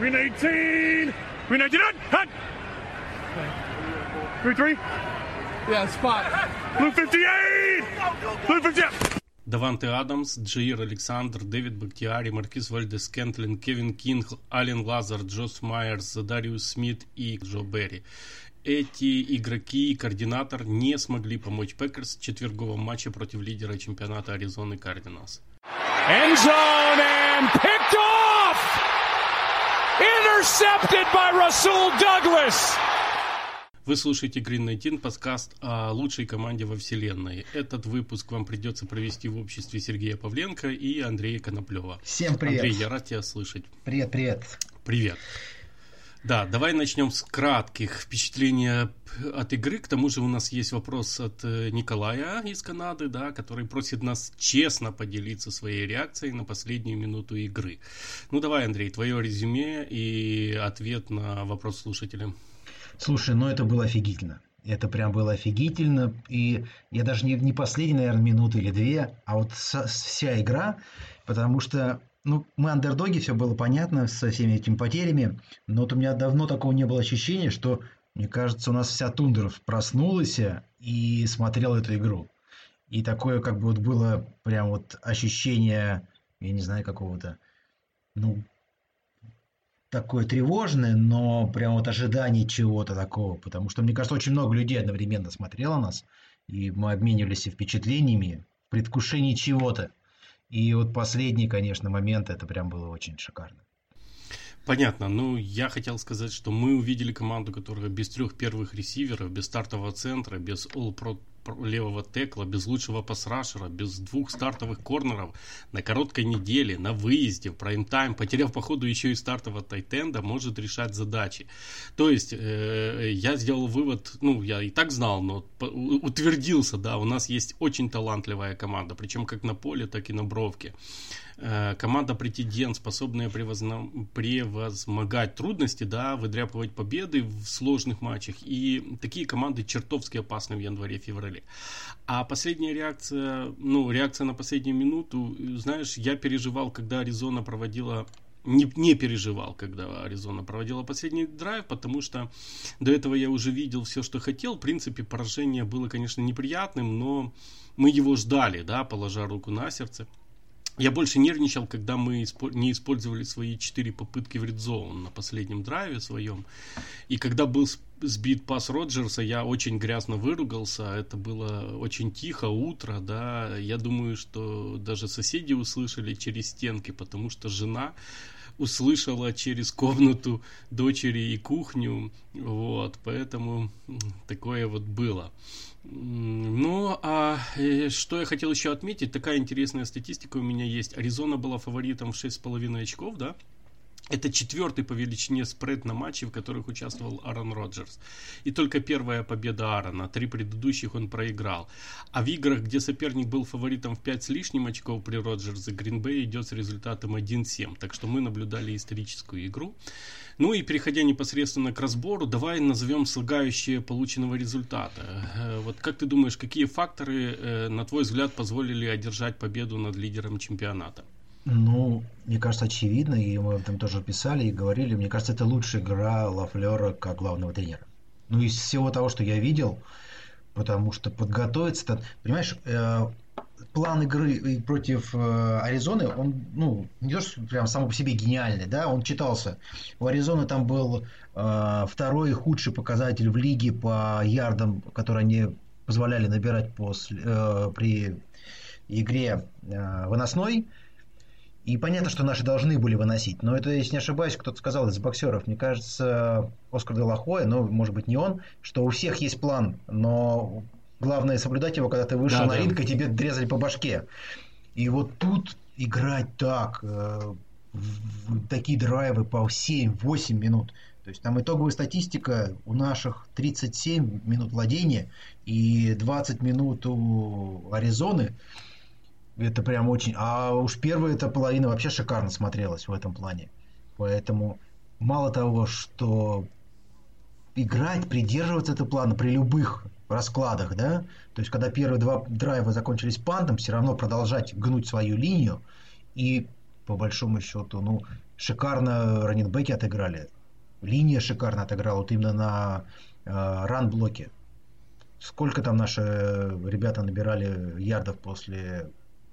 Green 18. Green 19. Hut. Hut. Green 3. Yeah, spot. Blue 58. Blue 58. Даванте Адамс, Джаир Александр, Дэвид Бактиари, Маркиз Вальдес Кентлин, Кевин Кинг, Ален Лазар, Джос Майерс, Дариус Смит и Джо Берри. Эти игроки и координатор не смогли помочь Пекерс в четверговом матче против лидера чемпионата Аризоны Кардиналс. End zone and picked off. Intercepted by Rasul Douglas. Вы слушаете Green 19, подкаст о лучшей команде во вселенной. Этот выпуск вам придется провести в обществе Сергея Павленко и Андрея Коноплева. Всем привет. Андрей, я рад тебя слышать. Привет, привет. Привет. Да, давай начнем с кратких впечатлений от игры. К тому же у нас есть вопрос от э, Николая из Канады, да, который просит нас честно поделиться своей реакцией на последнюю минуту игры. Ну давай, Андрей, твое резюме и ответ на вопрос слушателя. Слушай, ну это было офигительно. Это прям было офигительно. И я даже не, не последние, наверное, минуты или две, а вот со, вся игра, потому что ну, мы андердоги, все было понятно со всеми этими потерями, но вот у меня давно такого не было ощущения, что, мне кажется, у нас вся тундра проснулась и смотрела эту игру. И такое как бы вот было прям вот ощущение, я не знаю, какого-то, ну, такое тревожное, но прям вот ожидание чего-то такого. Потому что, мне кажется, очень много людей одновременно смотрело нас, и мы обменивались впечатлениями в предвкушении чего-то. И вот последний, конечно, момент, это прям было очень шикарно. Понятно. Ну, я хотел сказать, что мы увидели команду, которая без трех первых ресиверов, без стартового центра, без all-pro левого текла, без лучшего пасрашера, без двух стартовых корнеров на короткой неделе, на выезде, в прайм-тайм, потеряв по ходу еще и стартового тайтенда, может решать задачи. То есть, э, я сделал вывод, ну, я и так знал, но утвердился, да, у нас есть очень талантливая команда, причем как на поле, так и на бровке. Э, команда претендент, способная превозмогать трудности, да, выдряпывать победы в сложных матчах. И такие команды чертовски опасны в январе-феврале. А последняя реакция, ну, реакция на последнюю минуту, знаешь, я переживал, когда Аризона проводила не, не переживал, когда Аризона проводила последний драйв, потому что до этого я уже видел все, что хотел. В принципе, поражение было, конечно, неприятным, но мы его ждали, да, положа руку на сердце. Я больше нервничал, когда мы не использовали свои четыре попытки в редзоун на последнем драйве своем. И когда был сбит пас Роджерса, я очень грязно выругался. Это было очень тихо, утро, да. Я думаю, что даже соседи услышали через стенки, потому что жена услышала через комнату дочери и кухню. Вот, поэтому такое вот было. Ну, а что я хотел еще отметить, такая интересная статистика у меня есть. Аризона была фаворитом в 6,5 очков, да? Это четвертый по величине спред на матче, в которых участвовал Аарон Роджерс. И только первая победа Аарона. Три предыдущих он проиграл. А в играх, где соперник был фаворитом в 5 с лишним очков при Роджерсе, Гринбей идет с результатом 1-7. Так что мы наблюдали историческую игру. Ну и переходя непосредственно к разбору, давай назовем слагающие полученного результата. Э, вот как ты думаешь, какие факторы, э, на твой взгляд, позволили одержать победу над лидером чемпионата? Ну, мне кажется, очевидно, и мы там тоже писали и говорили, мне кажется, это лучшая игра Лафлера как главного тренера. Ну, из всего того, что я видел, потому что подготовиться, понимаешь, э, план игры против э, Аризоны, он, ну, не то, что прям сам по себе гениальный, да, он читался. У Аризоны там был э, второй худший показатель в лиге по ярдам, которые они позволяли набирать после, э, при игре э, выносной. И понятно, что наши должны были выносить. Но это, если не ошибаюсь, кто-то сказал из боксеров, мне кажется, Оскар Делахоя, но, может быть, не он, что у всех есть план, но Главное соблюдать его, когда ты вышел да, на да. ринг, и тебе дрезали по башке. И вот тут играть так, э, в, такие драйвы по 7-8 минут. То есть там итоговая статистика у наших 37 минут владения и 20 минут у Аризоны. Это прям очень... А уж первая эта половина вообще шикарно смотрелась в этом плане. Поэтому мало того, что играть, придерживаться этого плана при любых раскладах, да, то есть когда первые два драйва закончились пантом, все равно продолжать гнуть свою линию и по большому счету, ну, шикарно раненбеки отыграли. Линия шикарно отыграла, вот именно на э, ран-блоке. Сколько там наши ребята набирали ярдов после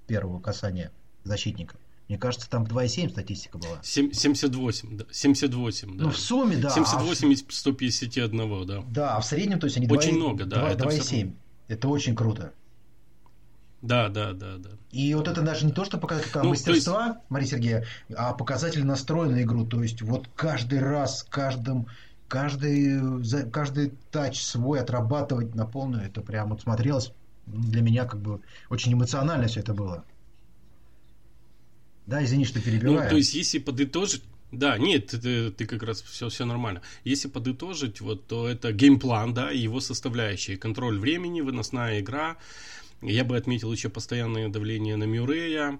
первого касания защитника? Мне кажется, там 2,7 статистика была. 7, 78, да. 78, да. Ну, в сумме, да. 78 а из 151, да. Да, а в среднем, то есть они Очень 2, много, да. 2,7. Это очень круто. Да, да, да, да. И вот это даже не то, что показатель ну, мастерства, есть... Мария Сергеевна, а показатель настроя на игру. То есть вот каждый раз, каждым, каждый, каждый тач свой отрабатывать на полную, это прям вот смотрелось для меня как бы очень эмоционально все это было. Да, извини, что перебиваю. Ну, то есть, если подытожить, да, нет, ты, ты как раз все, все нормально. Если подытожить, вот, то это геймплан, да, его составляющие. Контроль времени, выносная игра. Я бы отметил еще постоянное давление на Мюррея.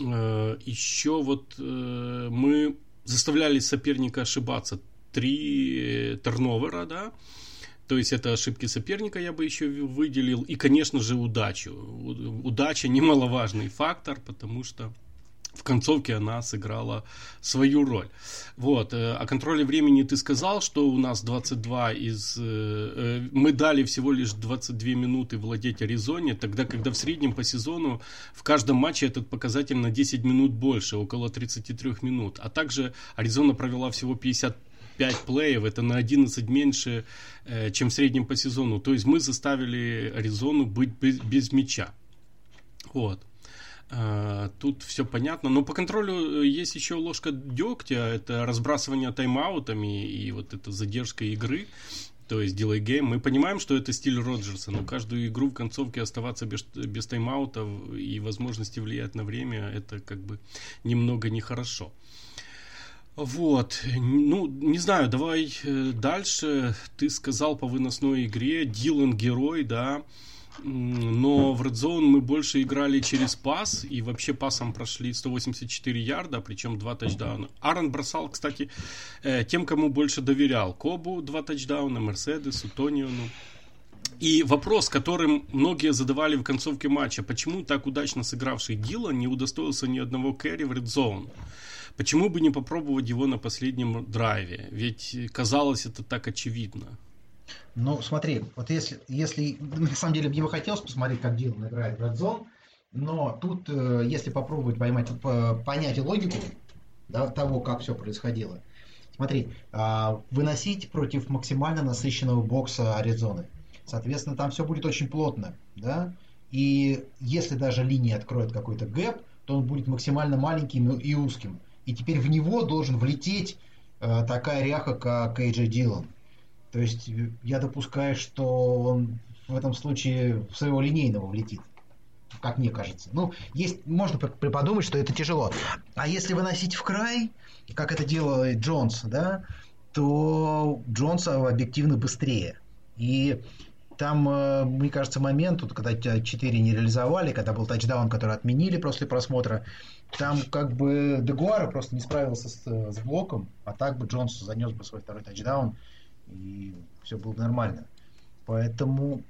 Э, еще вот э, мы заставляли соперника ошибаться. Три терновера, да, то есть это ошибки соперника я бы еще выделил. И, конечно же, удачу. Удача немаловажный фактор, потому что в концовке она сыграла свою роль. Вот. Э, о контроле времени ты сказал, что у нас 22 из... Э, э, мы дали всего лишь 22 минуты владеть Аризоне, тогда, когда в среднем по сезону в каждом матче этот показатель на 10 минут больше, около 33 минут. А также Аризона провела всего 50 5 плеев, это на 11 меньше, чем в среднем по сезону. То есть мы заставили Аризону быть без, без мяча. Вот. А, тут все понятно. Но по контролю э, есть еще ложка дегтя. Это разбрасывание тайм-аутами и вот эта задержка игры. То есть делай гейм. Мы понимаем, что это стиль Роджерса, но каждую игру в концовке оставаться без, без тайм-аута и возможности влиять на время, это как бы немного нехорошо. Вот, ну, не знаю, давай э, дальше. Ты сказал по выносной игре, Дилан герой, да, но в Red Zone мы больше играли через пас, и вообще пасом прошли 184 ярда, причем два тачдауна. Аарон бросал, кстати, э, тем, кому больше доверял. Кобу два тачдауна, Мерседесу, Тониону. И вопрос, которым многие задавали в концовке матча, почему так удачно сыгравший Дила не удостоился ни одного кэрри в Red Zone? Почему бы не попробовать его на последнем драйве? Ведь казалось это так очевидно. Ну, смотри, вот если, если на самом деле мне бы хотелось посмотреть, как Дилан играет в Red Zone, но тут, э, если попробовать поймать, понять логику да, того, как все происходило, смотри, а, выносить против максимально насыщенного бокса Аризоны. Соответственно, там все будет очень плотно, да, и если даже линия откроет какой-то гэп, то он будет максимально маленьким и узким. И теперь в него должен влететь э, такая ряха, как Эйджи Дилан. То есть я допускаю, что он в этом случае в своего линейного влетит. Как мне кажется. Ну, есть, можно приподумать, что это тяжело. А если выносить в край, как это делает Джонс, да, то Джонс объективно быстрее. И там, э, мне кажется, момент, вот, когда 4 не реализовали, когда был тачдаун, который отменили после просмотра, там как бы Дегуара просто не справился с, с блоком, а так бы Джонс занес бы свой второй тачдаун и все было нормально. Поэтому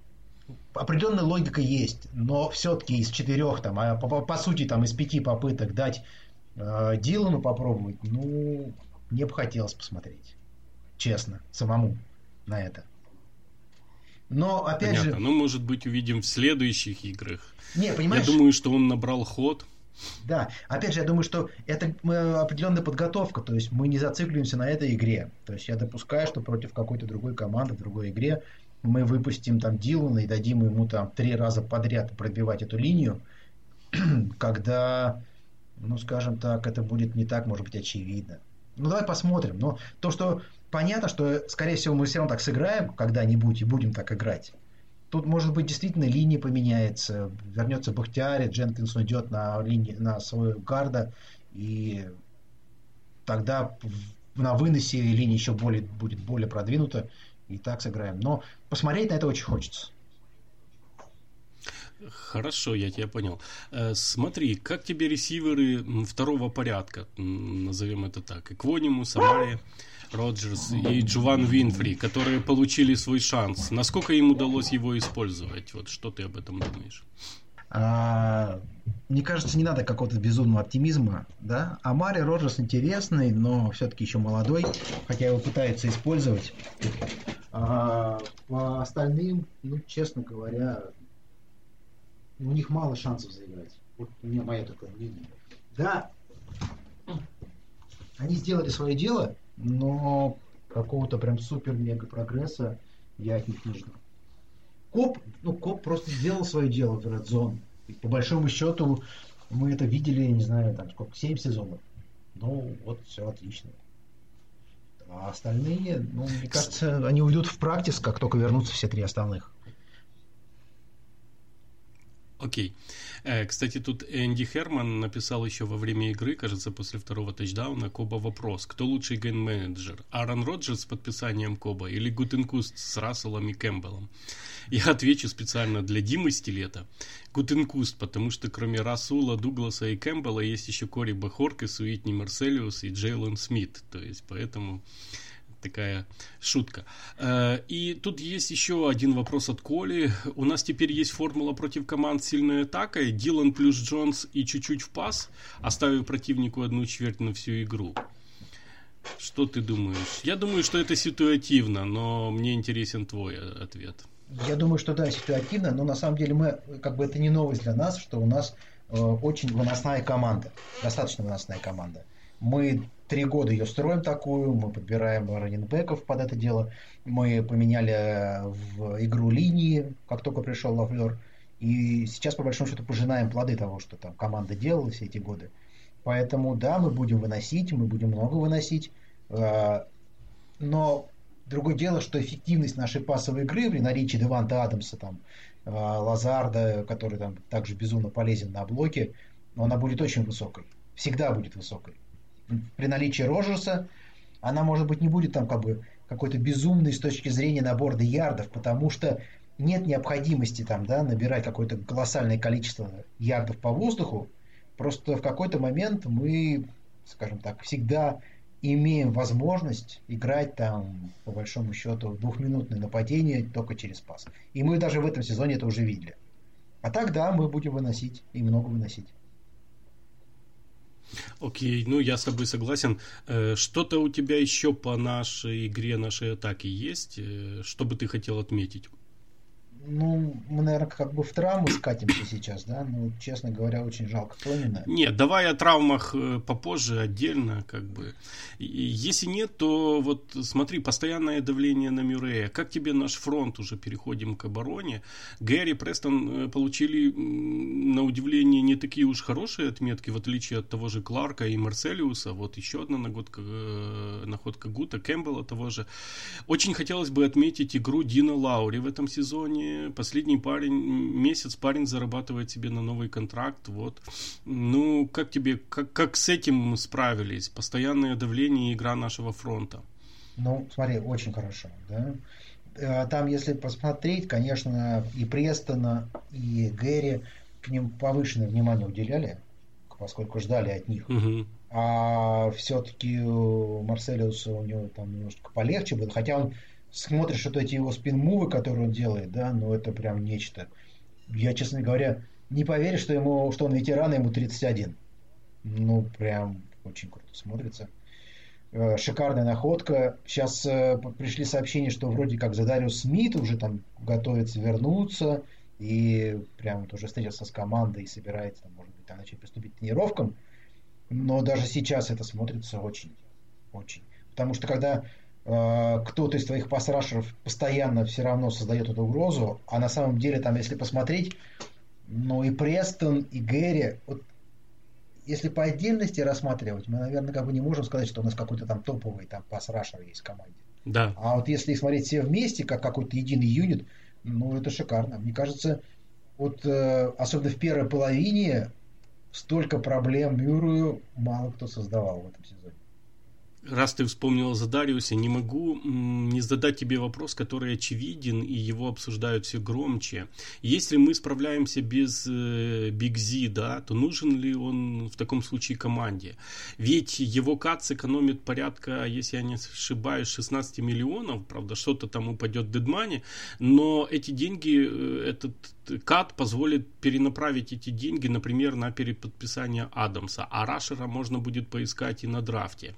определенная логика есть, но все-таки из четырех, там, а по, по сути, там, из пяти попыток дать э, Дилану попробовать, ну, мне бы хотелось посмотреть. Честно, самому на это. Но, опять Понятно. же... Ну, может быть, увидим в следующих играх. Не, понимаешь... Я думаю, что он набрал ход. Да, опять же, я думаю, что это определенная подготовка, то есть мы не зацикливаемся на этой игре. То есть я допускаю, что против какой-то другой команды, в другой игре мы выпустим там Дилана и дадим ему там три раза подряд пробивать эту линию, когда, ну, скажем так, это будет не так, может быть, очевидно. Ну, давай посмотрим. Но то, что понятно, что, скорее всего, мы все равно так сыграем когда-нибудь и будем так играть. Тут, может быть, действительно линия поменяется, вернется Бахтиари, Дженкинс уйдет на, линии, на свою гарда, и тогда на выносе линия еще более, будет более продвинута, и так сыграем. Но посмотреть на это очень хочется. Хорошо, я тебя понял. Э, смотри, как тебе ресиверы второго порядка, назовем это так, Эквониму, Самари, Роджерс и Джован Винфри, которые получили свой шанс. Насколько им удалось его использовать? Вот что ты об этом думаешь? А, мне кажется, не надо какого-то безумного оптимизма, да. А Мари Роджерс интересный, но все-таки еще молодой, хотя его пытаются использовать. А по остальным, ну, честно говоря, у них мало шансов заиграть. Вот у меня мое такое мнение. Да, они сделали свое дело, но какого-то прям супер-мега прогресса я от них не жду. Коп, ну, Коп просто сделал свое дело в Red Zone. И по большому счету мы это видели, не знаю, там сколько, 7 сезонов. Ну, вот все отлично. А остальные, ну, мне кажется, они уйдут в practice, как только вернутся все три остальных. Окей. Э, кстати, тут Энди Херман написал еще во время игры, кажется, после второго тачдауна, Кобба вопрос. Кто лучший ген-менеджер? Аарон Роджерс с подписанием Кобба или Гутекунст с Расулом и Кэмпбеллом? Я отвечу специально для Димы Стилета. Гутекунст, потому что кроме Расула, Дугласа и Кэмпбелла есть еще Кори Бахоркис, Уитни Марселиус и Джейлон Смит. То есть, поэтому такая шутка. Э, и тут есть еще один вопрос от Коли. У нас теперь есть формула против команд сильной атакой. Дилан плюс Джонс и чуть-чуть в пас, оставив противнику одну четверть на всю игру. Что ты думаешь? Я думаю, что это ситуативно, но мне интересен твой ответ. Я думаю, что да, ситуативно, но на самом деле мы, как бы это не новость для нас, что у нас э, очень выносная команда, достаточно выносная команда. Мы три года ее строим такую, мы подбираем раненбеков под это дело, мы поменяли в игру линии, как только пришел Лавлер, и сейчас, по большому счету, пожинаем плоды того, что там команда делала все эти годы. Поэтому, да, мы будем выносить, мы будем много выносить, э, но другое дело, что эффективность нашей пасовой игры при наличии Деванта Адамса, там, э, Лазарда, который там также безумно полезен на блоке, она будет очень высокой. Всегда будет высокой при наличии Роджерса она, может быть, не будет там как бы какой-то безумной с точки зрения набора ярдов, потому что нет необходимости там, да, набирать какое-то колоссальное количество ярдов по воздуху. Просто в какой-то момент мы, скажем так, всегда имеем возможность играть там, по большому счету, двухминутное нападение только через пас. И мы даже в этом сезоне это уже видели. А так, да, мы будем выносить и много выносить. Окей, ну я с тобой согласен. Э, что-то у тебя еще по нашей игре, нашей атаке есть, э, что бы ты хотел отметить? Ну, мы, наверное, как бы в травму скатимся сейчас, да? Ну, честно говоря, очень жалко Тонина. Нет, давай о травмах э, попозже, отдельно, как бы. Если нет, то вот смотри, постоянное давление на Мюррея. Как тебе наш фронт? Уже переходим к обороне. Гэри, Престон э, получили, на удивление, не такие уж хорошие отметки, в отличие от того же Кларка и Марселиуса. Вот еще одна находка, э, находка Гута, Кэмпбелла того же. Очень хотелось бы отметить игру Дина Лаури в этом сезоне последний парень, месяц парень зарабатывает себе на новый контракт, вот. Ну, как тебе, как, как с этим справились? Постоянное давление и игра нашего фронта. Ну, смотри, очень хорошо, да. Э, там, если посмотреть, конечно, и Престона, и Гэри к ним повышенное внимание уделяли, поскольку ждали от них. Угу. А все-таки Марселиуса у него там немножко полегче было, хотя он смотришь вот эти его спин-мувы, которые он делает, да, ну это прям нечто. Я, честно говоря, не поверю, что, ему, что он ветеран, ему 31. Ну, прям очень круто смотрится. Э, шикарная находка. Сейчас э, пришли сообщения, что вроде как Задариус Смит уже там готовится вернуться. И прям вот уже встретился с командой и собирается, может быть, там начать приступить к тренировкам. Но даже сейчас это смотрится очень, очень. Потому что когда кто-то из твоих пасрашеров постоянно все равно создает эту угрозу, а на самом деле там, если посмотреть, ну и Престон, и Гэри, вот если по отдельности рассматривать, мы, наверное, как бы не можем сказать, что у нас какой-то там топовый там пас-рашер есть в команде. Да. А вот если смотреть все вместе, как какой-то единый юнит, ну это шикарно. Мне кажется, вот э, особенно в первой половине столько проблем Мюррею мало кто создавал в этом сезоне. Раз ты вспомнила за Дариуса, не могу не задать тебе вопрос, который очевиден, и его обсуждают все громче. Если мы справляемся без э, Биг Зи, да, то нужен ли он в таком случае команде? Ведь его кац экономит порядка, если я не ошибаюсь, 16 миллионов, правда, что-то там упадет в дедмане, но эти деньги, э, этот кат позволит перенаправить эти деньги, например, на переподписание Адамса, а Рашера можно будет поискать и на драфте.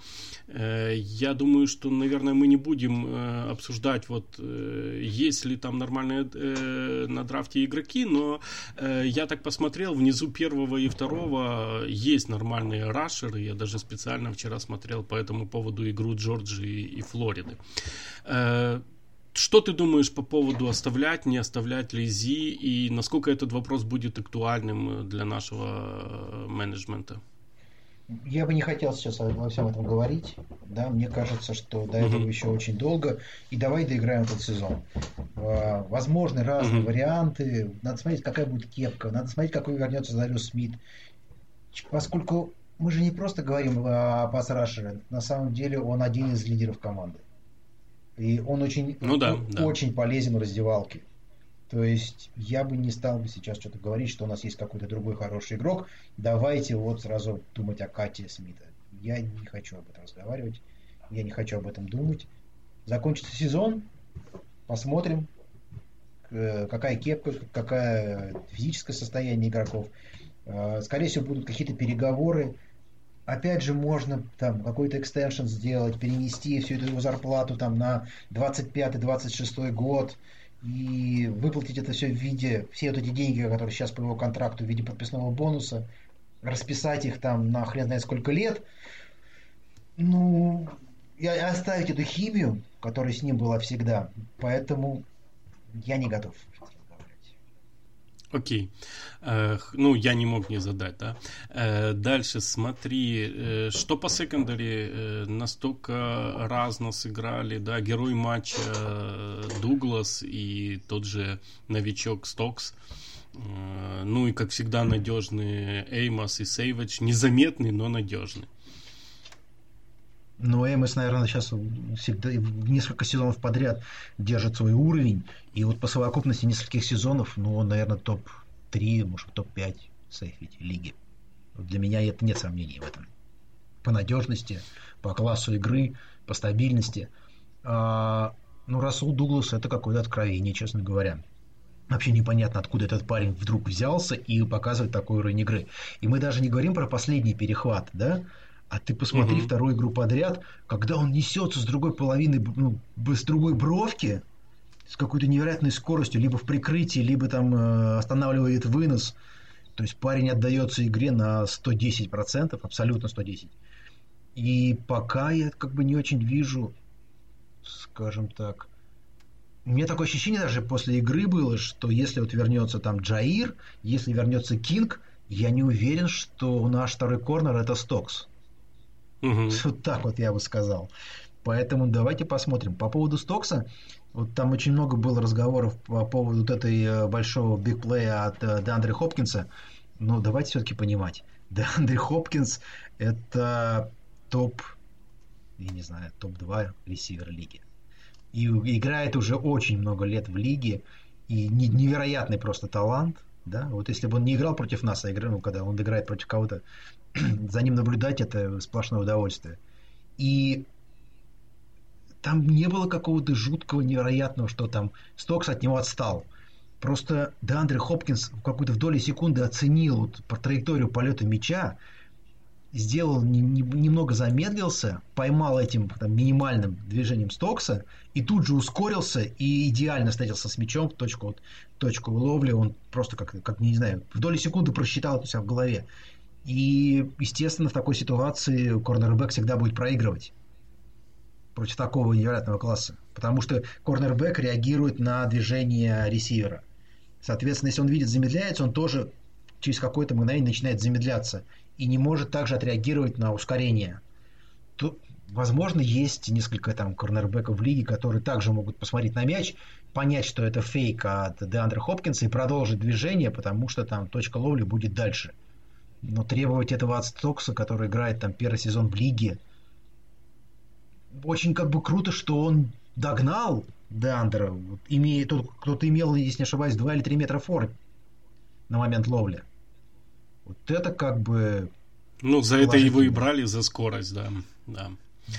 Э, я думаю, что, наверное, мы не будем э, обсуждать, вот, э, есть ли там нормальные на драфте игроки, но я так посмотрел, внизу первого и второго есть нормальные рашеры. Я даже специально вчера смотрел по этому поводу игру Джорджии и Флориды. Что ты думаешь по поводу оставлять, не оставлять Лизи и насколько этот вопрос будет актуальным для нашего менеджмента? Я бы не хотел сейчас во всем этом говорить. Да, мне кажется, что до этого mm-hmm. еще очень долго. И давай доиграем этот сезон. А, возможны разные mm-hmm. варианты. Надо смотреть, какая будет кепка. Надо смотреть, какой вернется Зариус Смит. Поскольку мы же не просто говорим о пас-рашере. На самом деле он один из лидеров команды. И он очень, ну, да, он, да. очень полезен в раздевалке. То есть я бы не стал бы сейчас что-то говорить, что у нас есть какой-то другой хороший игрок. Давайте вот сразу думать о Кате Смита. Я не хочу об этом разговаривать. Я не хочу об этом думать. Закончится сезон. Посмотрим, э, какая кепка, какое физическое состояние игроков. Э, скорее всего, будут какие-то переговоры. Опять же, можно там какой-то экстеншн сделать, перенести всю эту его зарплату там на 25-26 год и выплатить это все в виде, все вот эти деньги, которые сейчас по его контракту в виде подписного бонуса, расписать их там на хрен знает сколько лет, ну, и оставить эту химию, которая с ним была всегда. Поэтому я не готов. Окей. Э, ну, я не мог не задать, да. Э, дальше смотри, э, что по секондаре настолько разно сыграли, да, герой матча Дуглас и тот же новичок Стокс. Ну и, как всегда, надежные Эймос и Сейвач. Незаметный, но надежный. Но Эмос, наверное, сейчас всегда, несколько сезонов подряд держит свой уровень. И вот по совокупности нескольких сезонов, ну, он, наверное, топ-3, может, топ-5 сейфити лиги. Для меня это нет сомнений в этом. По надежности, по классу игры, по стабильности. А, ну, Расул Дуглас это какое-то откровение, честно говоря. Вообще непонятно, откуда этот парень вдруг взялся и показывает такой уровень игры. И мы даже не говорим про последний перехват, да? А ты посмотри угу. вторую игру подряд, когда он несется с другой половины, ну, с другой бровки, с какой-то невероятной скоростью, либо в прикрытии, либо там э, останавливает вынос. То есть парень отдается игре на 110%, абсолютно 110%. И пока я как бы не очень вижу, скажем так, у меня такое ощущение даже после игры было, что если вот вернется там Джаир, если вернется Кинг, я не уверен, что наш второй корнер это Стокс. Угу. Вот так вот я бы сказал. Поэтому давайте посмотрим. По поводу Стокса, вот там очень много было разговоров по поводу вот этой э, большого бигплея от э, Деандре Хопкинса. Но давайте все-таки понимать. Деандре Хопкинс это топ, я не знаю, топ-2 ресивер лиги. И играет уже очень много лет в лиге. И невероятный просто талант. Да? Вот если бы он не играл против нас, а играл, ну, когда он играет против кого-то за ним наблюдать это сплошное удовольствие. И там не было какого-то жуткого, невероятного, что там Стокс от него отстал. Просто Деандре Хопкинс в какую-то в доли секунды оценил вот по траекторию полета мяча, сделал не, не, немного замедлился, поймал этим там, минимальным движением Стокса и тут же ускорился и идеально встретился с мячом в точку, вот, точку ловли. Он просто как, как не знаю, в доли секунды просчитал это у себя в голове. И, естественно, в такой ситуации корнербэк всегда будет проигрывать против такого невероятного класса. Потому что корнербэк реагирует на движение ресивера. Соответственно, если он видит замедляется, он тоже через какое-то мгновение начинает замедляться и не может также отреагировать на ускорение. То, возможно, есть несколько там корнербеков в лиге, которые также могут посмотреть на мяч, понять, что это фейк от Деандра Хопкинса и продолжить движение, потому что там точка ловли будет дальше – но требовать этого от Стокса, который играет там первый сезон в лиге, очень как бы круто, что он догнал Деандера, вот, имея, тот, кто-то имел, если не ошибаюсь, 2 или 3 метра фор на момент ловли. Вот это как бы... Ну, за это его и брали, за скорость, да. Да,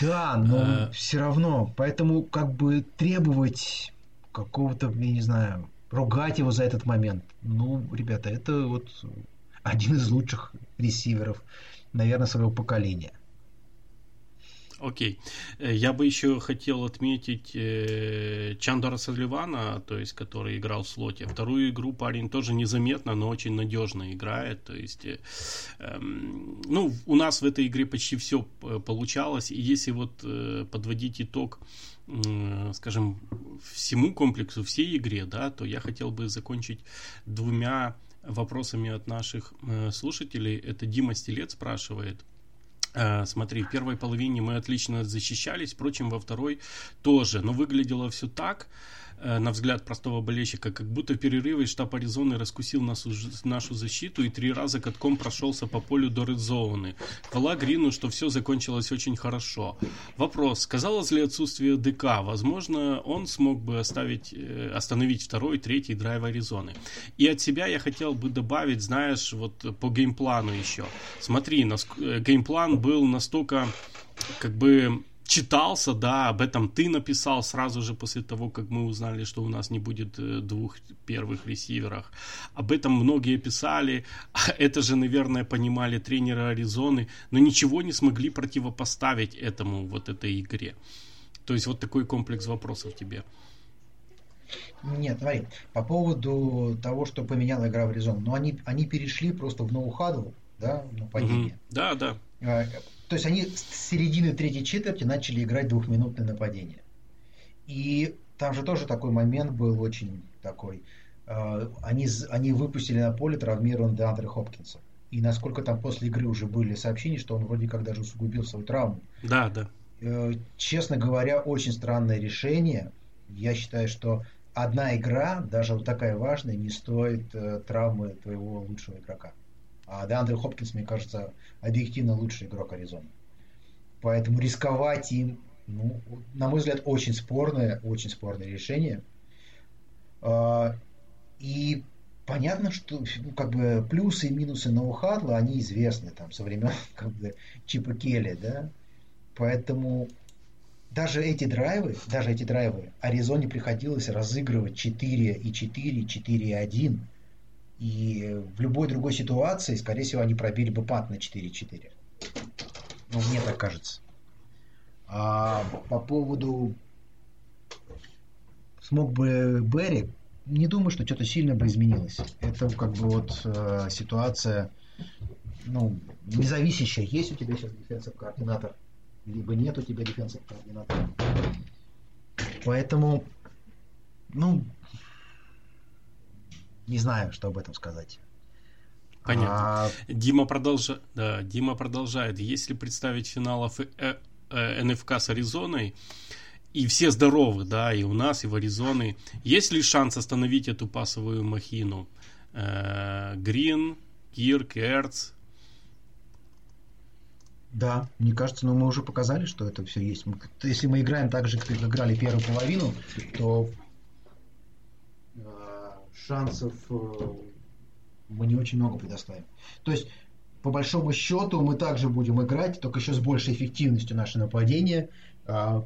да но а... все равно. Поэтому как бы требовать какого-то, я не знаю, ругать его за этот момент. Ну, ребята, это вот один из лучших ресиверов, наверное, своего поколения. Окей. Э, я бы еще хотел отметить э, Чандора Саливана, то есть, который играл в слоте. Вторую игру парень тоже незаметно, но очень надежно играет. То есть, э, э, ну, у нас в этой игре почти все э, получалось. И если вот э, подводить итог, э, скажем, всему комплексу, всей игре, да, то я хотел бы закончить двумя вопросами от наших э, слушателей. Это Дима Стилет спрашивает – Э, смотри, в первой половине мы отлично защищались, впрочем, во второй тоже. Но выглядело все так, на взгляд простого болельщика, как будто в перерыве штаб Аризоны раскусил нашу, нашу защиту и три раза катком прошелся по полю до редзоны. Хвала Грину, что все закончилось очень хорошо. Вопрос, сказалось ли отсутствие ДК? Возможно, он смог бы оставить, э, остановить второй, третий драйв Аризоны. И от себя я хотел бы добавить, знаешь, вот по геймплану еще. Смотри, э, геймплан был настолько как бы читался, да, об этом ты написал сразу же после того, как мы узнали, что у нас не будет э, двух первых ресиверов. Об этом многие писали, это же, наверное, понимали тренеры Аризоны, но ничего не смогли противопоставить этому, вот этой игре. То есть вот такой комплекс вопросов тебе. Нет, смотри, по поводу того, что поменяла игра в Аризону, ну они, они перешли просто в ноу-хадл, да, нападение. Угу. Да, да. А, то есть они с середины третьей четверти начали играть двухминутное нападение. И там же тоже такой момент был очень такой. Э, они, они выпустили на поле травмированного Деандре Хопкинса. И насколько там после игры уже были сообщения, что он вроде как даже усугубил свою травму. Да, да. Э, честно говоря, очень странное решение. Я считаю, что одна игра, даже вот такая важная, не стоит э, травмы твоего лучшего игрока. А Деандре Хопкинс, мне кажется, объективно лучший игрок Аризоны. Поэтому рисковать им, ну, на мой взгляд, очень спорное, очень спорное решение. А, и понятно, что ну, как бы плюсы и минусы ноу-хадла, они известны там со времен как бы Чипа Келли, да. Поэтому даже эти драйвы, даже эти драйвы Аризоне приходилось разыгрывать 4 и 4, 4 и 1. И в любой другой ситуации, скорее всего, они пробили бы пат на 4-4. Ну, мне так кажется. А по поводу смог бы Берри, не думаю, что что-то сильно бы изменилось. Это как бы вот э, ситуация, ну, независящая. Есть у тебя сейчас дефенсив координатор, либо нет у тебя дефенсив координатора. Поэтому, ну, не знаю, что об этом сказать. Понятно. А... Дима, продолжа... да, Дима продолжает. Если представить финалов э, э, НФК с Аризоной, и все здоровы, да, и у нас, и в Аризоне, есть ли шанс остановить эту пасовую махину? Э, Грин, Кирк, Эрц. Да, мне кажется, но ну, мы уже показали, что это все есть. Если мы играем так же, как играли первую половину, то шансов э, мы не очень много предоставим. То есть, по большому счету, мы также будем играть, только еще с большей эффективностью наше нападение. А,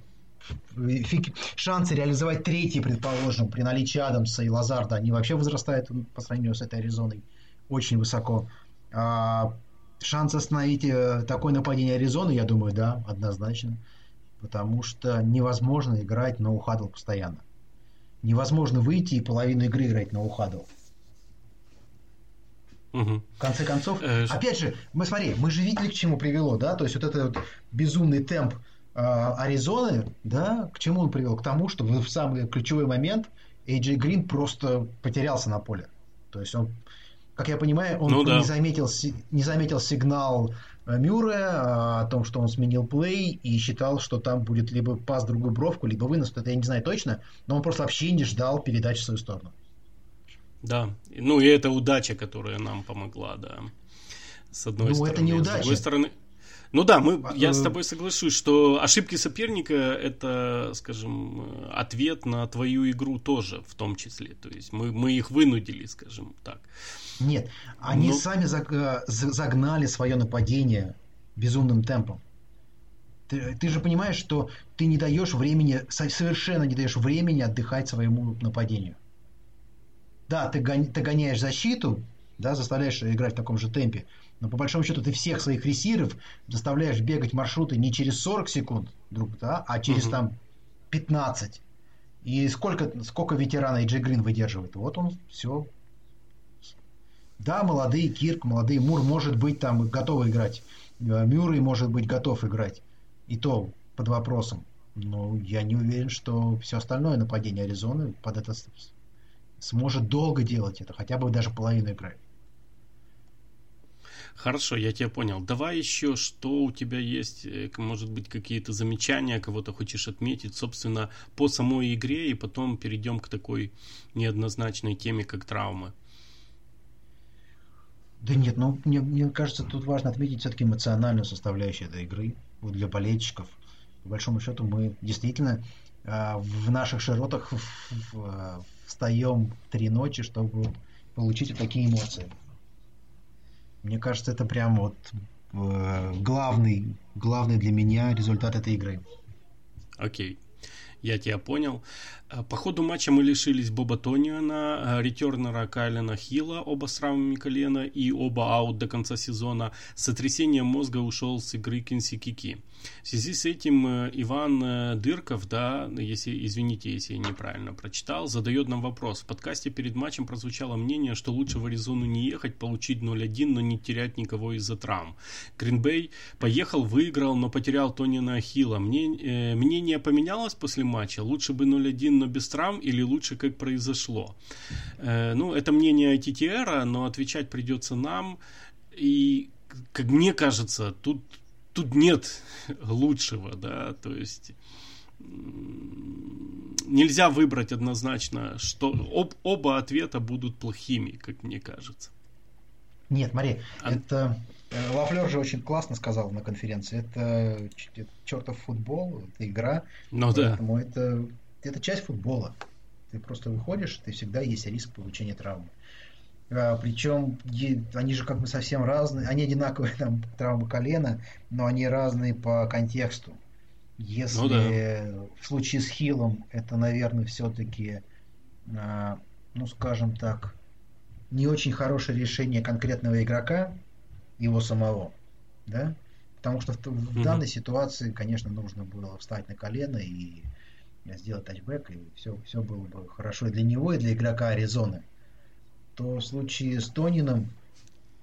шансы реализовать третий, предположим, при наличии Адамса и Лазарда, они вообще возрастают по сравнению с этой Аризоной очень высоко. А, шанс остановить э, такое нападение Аризоны, я думаю, да, однозначно. Потому что невозможно играть ноу-хадл постоянно невозможно выйти и половину игры играть на ухадл. Угу. В конце концов, э, опять же, мы смотри, мы же видели, к чему привело, да, то есть вот этот вот безумный темп э, Аризоны, да, к чему он привел? К тому, что в самый ключевой момент Эйджей Грин просто потерялся на поле. То есть он, как я понимаю, он ну, да. не, заметил, не заметил сигнал Мюррея а, о том, что он сменил плей и считал, что там будет либо пас другую бровку, либо вынос. Это я не знаю точно, но он просто вообще не ждал передачи в свою сторону. Да, ну и это удача, которая нам помогла, да. С одной ну, стороны. это не удача. С другой стороны, Ну да, мы, я с тобой соглашусь, что ошибки соперника это, скажем, ответ на твою игру тоже в том числе. То есть мы, мы их вынудили, скажем так. Нет, они Но... сами загнали свое нападение безумным темпом. Ты, ты же понимаешь, что ты не даешь времени, совершенно не даешь времени отдыхать своему нападению. Да, ты, гон, ты гоняешь защиту, да, заставляешь играть в таком же темпе, но по большому счету ты всех своих ресиров заставляешь бегать маршруты не через 40 секунд, друг, да, а через угу. там 15. И сколько, сколько ветерана Эйджей Грин выдерживает? Вот он все. Да, молодые Кирк, молодые Мур, может быть, там готовы играть. Э, Мюррей может быть готов играть. И то под вопросом. Но я не уверен, что все остальное нападение Аризоны под это сможет долго делать это, хотя бы даже половину игры. Хорошо, я тебя понял. Давай еще, что у тебя есть, э, может быть, какие-то замечания, кого-то хочешь отметить, собственно, по самой игре, и потом перейдем к такой неоднозначной теме, как травмы. Да нет, ну, мне, мне кажется, тут важно отметить все-таки эмоциональную составляющую этой игры для болельщиков. По большому счету мы действительно э, в наших широтах э, встаем три ночи, чтобы получить вот такие эмоции. Мне кажется, это прям вот э, главный, главный для меня результат этой игры. Окей. Я тебя понял. Э, по ходу матча мы лишились Боба Тониана, э, ретернера Кайлена Хилла, оба с травмами колена и оба аут до конца сезона. Сотрясение мозга ушел с игры Кинси Кики. В связи с этим э, Иван Дырков, да, если, извините, если я неправильно прочитал, задает нам вопрос. В подкасте перед матчем прозвучало мнение, что лучше в Аризону не ехать, получить 0-1, но не терять никого из-за травм. Гринбей поехал, выиграл, но потерял Тониана Хилла. Мне, э, мнение поменялось после матча? Лучше бы 0-1, но без травм или лучше как произошло? Э, ну, это мнение ITTR, но отвечать придется нам. И, как мне кажется, тут, тут нет лучшего, да, то есть нельзя выбрать однозначно, что об, оба ответа будут плохими, как мне кажется. Нет, Мари, а... это э, Лафлер же очень классно сказал на конференции. Это, чертов футбол, это игра. Ну поэтому да. это это часть футбола. Ты просто выходишь, ты всегда есть риск получения травмы. А, причем они же как бы совсем разные, они одинаковые, там, травмы колена, но они разные по контексту. Если ну, да. в случае с Хиллом это, наверное, все-таки, а, ну, скажем так, не очень хорошее решение конкретного игрока, его самого, да, потому что в, в mm-hmm. данной ситуации, конечно, нужно было встать на колено и сделать тачбэк, и все, все было бы хорошо для него, и для игрока Аризоны, то в случае с Тонином,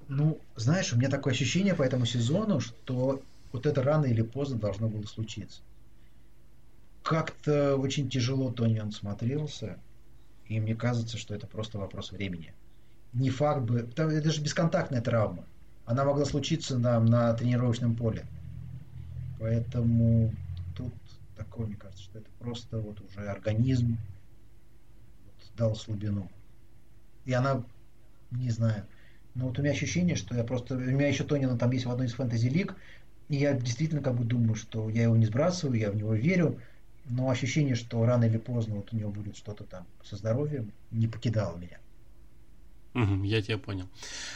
ну, знаешь, у меня такое ощущение по этому сезону, что вот это рано или поздно должно было случиться. Как-то очень тяжело Тонин смотрелся, и мне кажется, что это просто вопрос времени. Не факт бы... Это же бесконтактная травма. Она могла случиться на, на тренировочном поле. Поэтому такое, мне кажется, что это просто вот уже организм вот, дал слабину. И она, не знаю, но вот у меня ощущение, что я просто... У меня еще Тонина там есть в одной из фэнтези лиг, и я действительно как бы думаю, что я его не сбрасываю, я в него верю, но ощущение, что рано или поздно вот у него будет что-то там со здоровьем, не покидало меня. Я тебя понял.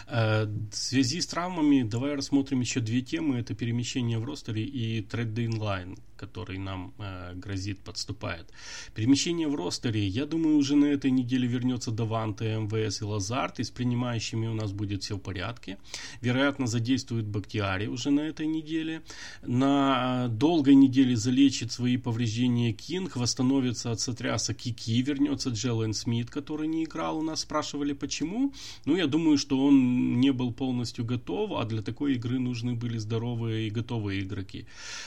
Э, в связи с травмами давай рассмотрим еще две темы. Это перемещение в ростере и трейд-дедлайн, который нам э, грозит, подступает. Перемещение в ростере, я думаю, уже на этой неделе вернется Даванте, МВС и Лазард, и с принимающими у нас будет все в порядке. Вероятно, задействует Бактиари уже на этой неделе. На долгой неделе залечит свои повреждения Кинг, восстановится от сотряса Кики, вернется Джеллен Смит, который не играл у нас, спрашивали почему. Ну, я думаю, что он не был полностью готов, а для такой игры нужны были здоровые и готовые игроки.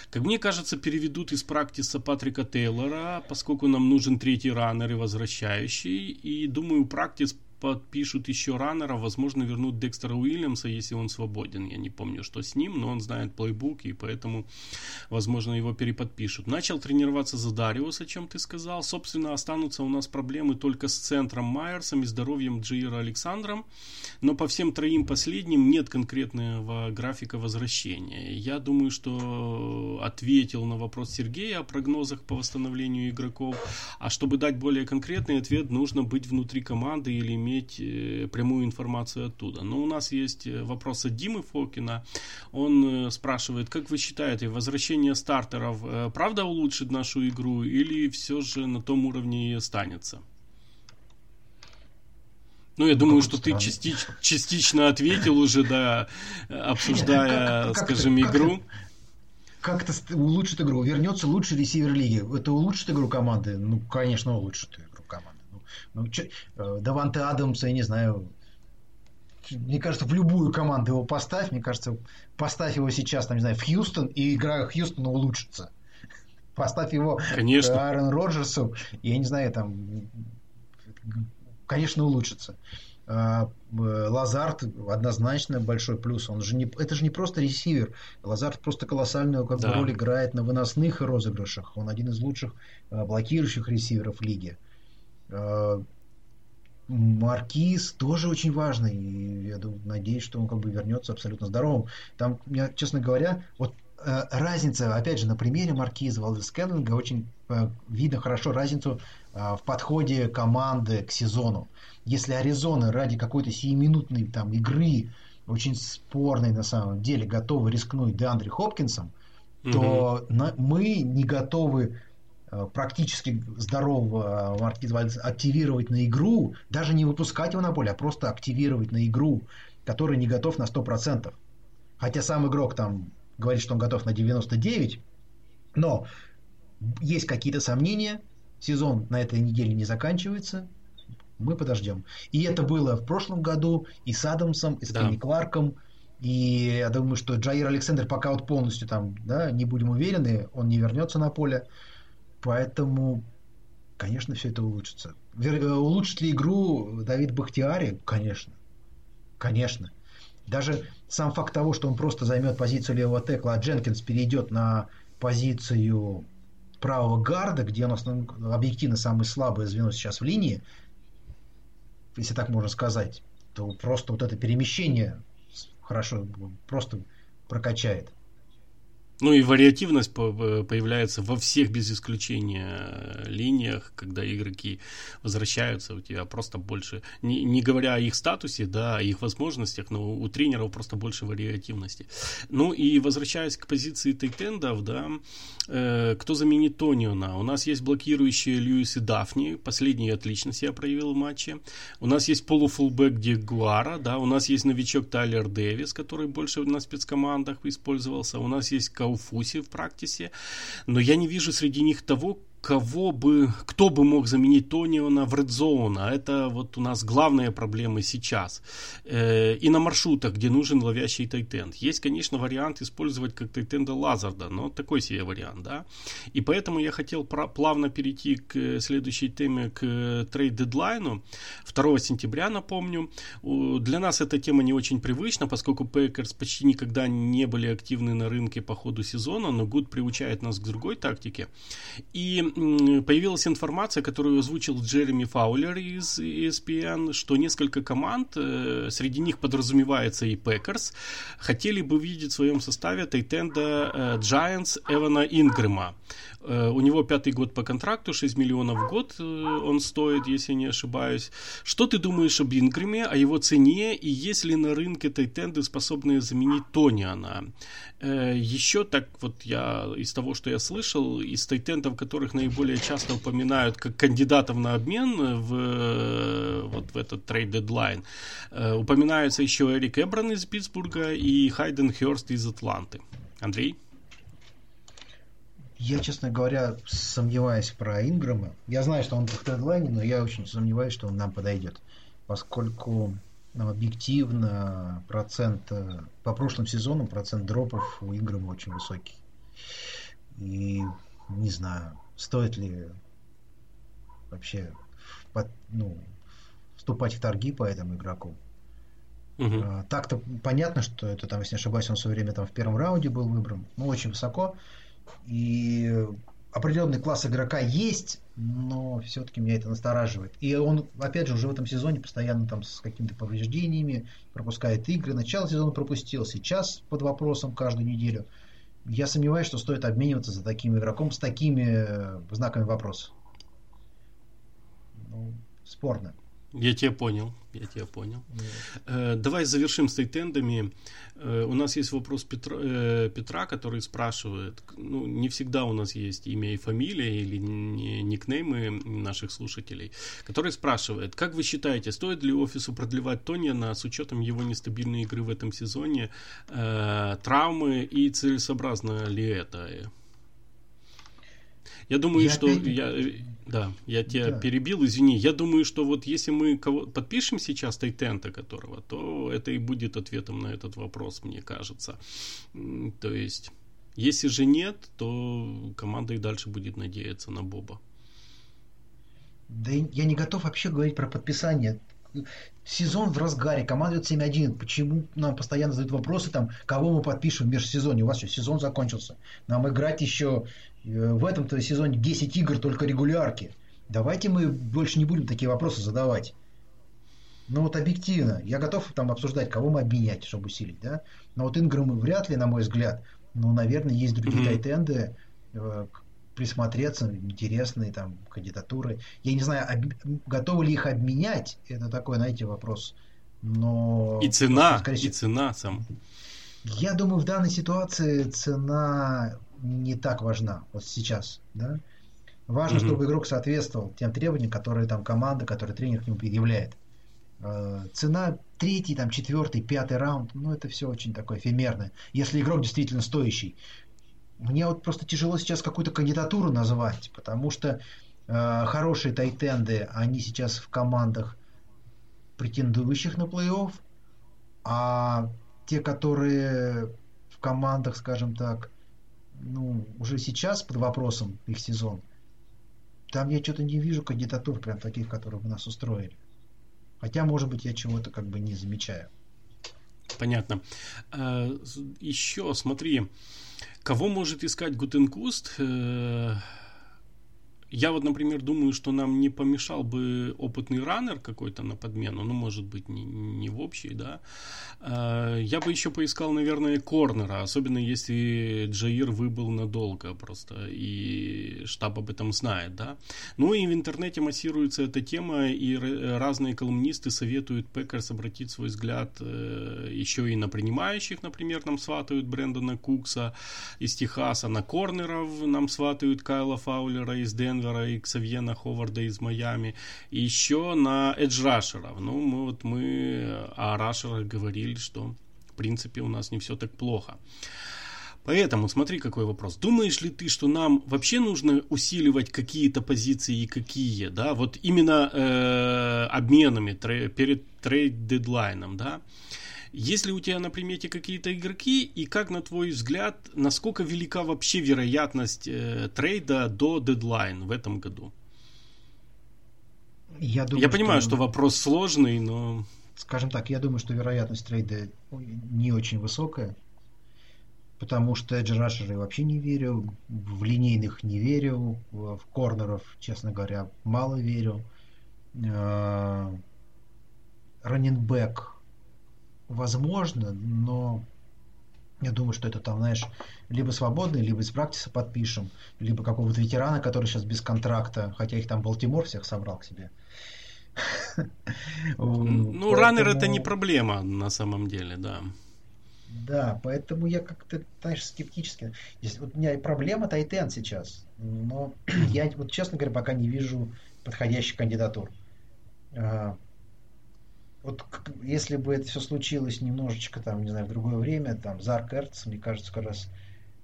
Как мне кажется, переведут из практиса Патрика Тейлора, поскольку нам нужен третий раннер и возвращающий. И думаю, практис подпишут еще раннера, возможно, вернут Декстера Уильямса, если он свободен. Я не помню, что с ним, но он знает плейбук, и поэтому, возможно, его переподпишут. Начал тренироваться за Дариус, о чем ты сказал. Собственно, останутся у нас проблемы только с центром Майерсом и здоровьем Джира Александром, но по всем троим последним нет конкретного графика возвращения. Я думаю, что ответил на вопрос Сергея о прогнозах по восстановлению игроков, а чтобы дать более конкретный ответ, нужно быть внутри команды или иметь э, прямую информацию оттуда. Но у нас есть э, вопрос от Димы Фокина. Он э, спрашивает, как вы считаете, возвращение стартеров правда улучшит нашу игру или все же на том уровне и останется? Ну, я думаю, что ты частич, частично ответил уже, да, обсуждая, как, как, скажем, как, игру. Как это улучшит игру? Вернется лучший ресивер лиги. Это улучшит игру команды? Ну, конечно, улучшит команды. Ну, че, э, Даванте Адамса, я не знаю, мне кажется, в любую команду его поставь, мне кажется, поставь его сейчас, там, не знаю, в Хьюстон, и игра Хьюстона улучшится. Поставь его Конечно. к Аарон Роджерсу, я не знаю, там, конечно, улучшится. А, Лазарт однозначно большой плюс. Он же не, это же не просто ресивер. Лазарт просто колоссальную как да. роль играет на выносных розыгрышах. Он один из лучших блокирующих ресиверов лиги. А, Маркиз тоже очень важный. И я думаю, надеюсь, что он как бы вернется абсолютно здоровым. Там, я, честно говоря, вот э, разница, опять же, на примере Маркиза Валдес Кеннинга очень э, видно хорошо разницу э, в подходе команды к сезону. Если Аризона ради какой-то сиюминутной там игры, очень спорной на самом деле, готовы рискнуть Деандре Хопкинсом, то на, мы не готовы Э, практически здорового Маркиз Вальдес активировать на игру, даже не выпускать его на поле, а просто активировать на игру, который не готов на 100%. Хотя сам игрок там говорит, что он готов на 99%, но есть какие-то сомнения, сезон на этой неделе не заканчивается, мы подождем. И это было в прошлом году и с Адамсом, и с да. Кенни Кларком, и я думаю, что Джаир Александр пока вот полностью там, да, не будем уверены, он не вернется на поле. Поэтому, конечно, все это улучшится. Э, улучшит ли игру Давид Бахтиари? Конечно. Конечно. Даже сам факт того, что он просто займет позицию левого текла, а Дженкинс перейдет на позицию правого гарда, где он основ... объективно самое слабое звено сейчас в линии, если так можно сказать, то просто вот это перемещение хорошо просто прокачает. Ну и вариативность появляется во всех без исключения линиях, когда игроки возвращаются, у тебя просто больше, не, не говоря о их статусе, да, о их возможностях, но у тренеров просто больше вариативности. Ну и возвращаясь к позиции тайтендов, да, э, кто заменит Тониона? У нас есть блокирующие Льюис и Дафни, последний отлично себя проявил в матче. У нас есть полуфулбэк Дегуара, да, у нас есть новичок Тайлер Дэвис, который больше на спецкомандах использовался. У нас есть Кауфусе в практике, но я не вижу среди них того, кого бы, кто бы мог заменить Тоньяна в Red Zone, а это вот у нас главная проблема сейчас. Э, и на маршрутах, где нужен ловящий тайтенд. Есть, конечно, вариант использовать как тайтенда Лазарда, но такой себе вариант, да. И поэтому я хотел плавно перейти к следующей теме, к трейд-дедлайну. 2 сентября, напомню. Для нас эта тема не очень привычна, поскольку Пекерс почти никогда не были активны на рынке по ходу сезона, но Гуд приучает нас к другой тактике. И появилась информация, которую озвучил Джереми Фаулер из ESPN, что несколько команд, э, среди них подразумевается и Пекерс, хотели бы видеть в своем составе тайтенда э, Giants Эвана Ингрэма. Э, у него пятый год по контракту, 6 миллионов в год он стоит, если не ошибаюсь. Что ты думаешь об Ингрэме, о его цене и есть ли на рынке тайтенды, способные заменить Тоньяна? Еще так вот я из того, что я слышал, из тайтендов, которых наиболее часто упоминают как кандидатов на обмен в, вот в этот трейд дедлайн, э, упоминаются еще Эрик Эбран из Питтсбурга и Хайден Хёрст из Атланты. Андрей? Я, честно говоря, сомневаюсь про Инграма. Я знаю, что он в дедлайне, но я очень сомневаюсь, что он нам подойдет. Поскольку ну, объективно процент э, по прошлым сезонам процент дропов у Инграма очень высокий. И не знаю, стоит ли вообще под, ну, вступать в торги по этому игроку. Мгм. А, Так-то понятно, что это там, если не ошибаюсь, он в свое время там в первом раунде был выбран, ну, очень высоко. И определенный класс игрока есть, но все-таки меня это настораживает. И он, опять же, уже в этом сезоне постоянно там с какими-то повреждениями пропускает игры. Начало сезона пропустил, сейчас под вопросом каждую неделю. Я сомневаюсь, что стоит обмениваться за таким игроком с такими э, знаками вопроса. Ну, спорно. Я тебя понял, я тебя понял. Э, давай завершим с тайтендами. Э, у нас есть вопрос Петра, э, Петра, который спрашивает, ну, не всегда у нас есть имя и фамилия или не- никнеймы наших слушателей, который спрашивает, как вы считаете, стоит ли офису продлевать Тониана с учетом его нестабильной игры в этом сезоне, э, травмы и целесообразно ли это? Я думаю, Я что опять- я, э, да, я тебя Да. перебил, извини. Я думаю, что вот если мы кого подпишем сейчас Тайтента которого, то это и будет ответом на этот вопрос, мне кажется. То есть, если же нет, то команда и дальше будет надеяться на Боба. Да я не готов вообще говорить про подписание. Сезон в разгаре, команда идет 7-1. Почему нам постоянно задают вопросы, там, кого мы подпишем в межсезонье? У вас что, сезон закончился? Нам играть еще э, в этом-то сезоне 10 игр, только регулярки. Давайте мы больше не будем такие вопросы задавать. Ну вот объективно, я готов там обсуждать, кого мы обменять, чтобы усилить, да? Но вот Инграм вряд ли, на мой взгляд. Ну, наверное, есть другие Мгм. тайтенды, э, присмотреться, интересные там кандидатуры. Я не знаю, об- готовы ли их обменять, это такой, знаете, вопрос. Но... И цена, скорее и всего, цена сам. я думаю, в данной ситуации цена не так важна вот сейчас, да. Важно, Мгм. чтобы игрок соответствовал тем требованиям, которые там команда, которые тренер к нему предъявляет. Э, Цена третий, там четвертый, пятый раунд, ну это все очень такое эфемерное. Если игрок действительно стоящий. Мне вот просто тяжело сейчас какую-то кандидатуру назвать, потому что э, хорошие тайтенды, они сейчас в командах, претендующих на плей-офф, а те, которые в командах, скажем так, ну, уже сейчас под вопросом их сезон, там я что-то не вижу кандидатур прям таких, которые бы нас устроили. Хотя, может быть, я чего-то как бы не замечаю. Понятно. А, Еще, смотри, кого может искать Гутекунст? Я вот, например, думаю, что нам не помешал бы опытный раннер какой-то на подмену, ну, может быть, не, не в общей, да. А, Я бы еще поискал, наверное, корнера, особенно если Джаир выбыл надолго просто, и штаб об этом знает, да. Ну и в интернете массируется эта тема, и разные колумнисты советуют Пекерс обратить свой взгляд э, еще и на принимающих, например, нам сватают Брэндона Кукса из Техаса, на корнеров нам сватают Кайла Фаулера из Денвера и Ксавьена Ховарда из Майами, и еще на эдж-рашеров. Ну, мы вот мы о рашерах говорили, что в принципе у нас не все так плохо. Поэтому смотри, какой вопрос. Думаешь ли ты, что нам вообще нужно усиливать какие-то позиции и какие, да, вот именно э, обменами тре- перед трейд-дедлайном, да? Есть ли у тебя на примете какие-то игроки, и как, на твой взгляд, насколько велика вообще вероятность э, трейда до дедлайн в этом году? Я, думаю, Я понимаю, что вопрос сложный, но... Скажем так, я думаю, что вероятность трейда не очень высокая, потому что эдж рашеры вообще не верю, в линейных не верю, в в корнеров, честно говоря, мало верю. Раннинбэк возможно, но я думаю, что это там, знаешь, либо свободный, либо из практиса подпишем, либо какого-то ветерана, который сейчас без контракта, хотя их там Балтимор всех собрал к себе. Ну, раннер это не проблема на самом деле, да. Да, поэтому я как-то, знаешь, скептически. Здесь, вот у меня проблема Тайтен сейчас, но я, вот честно говоря, пока не вижу подходящих кандидатур. Вот если бы это все случилось немножечко, там, не знаю, в другое время, там, Зарк Эрц, мне кажется, как раз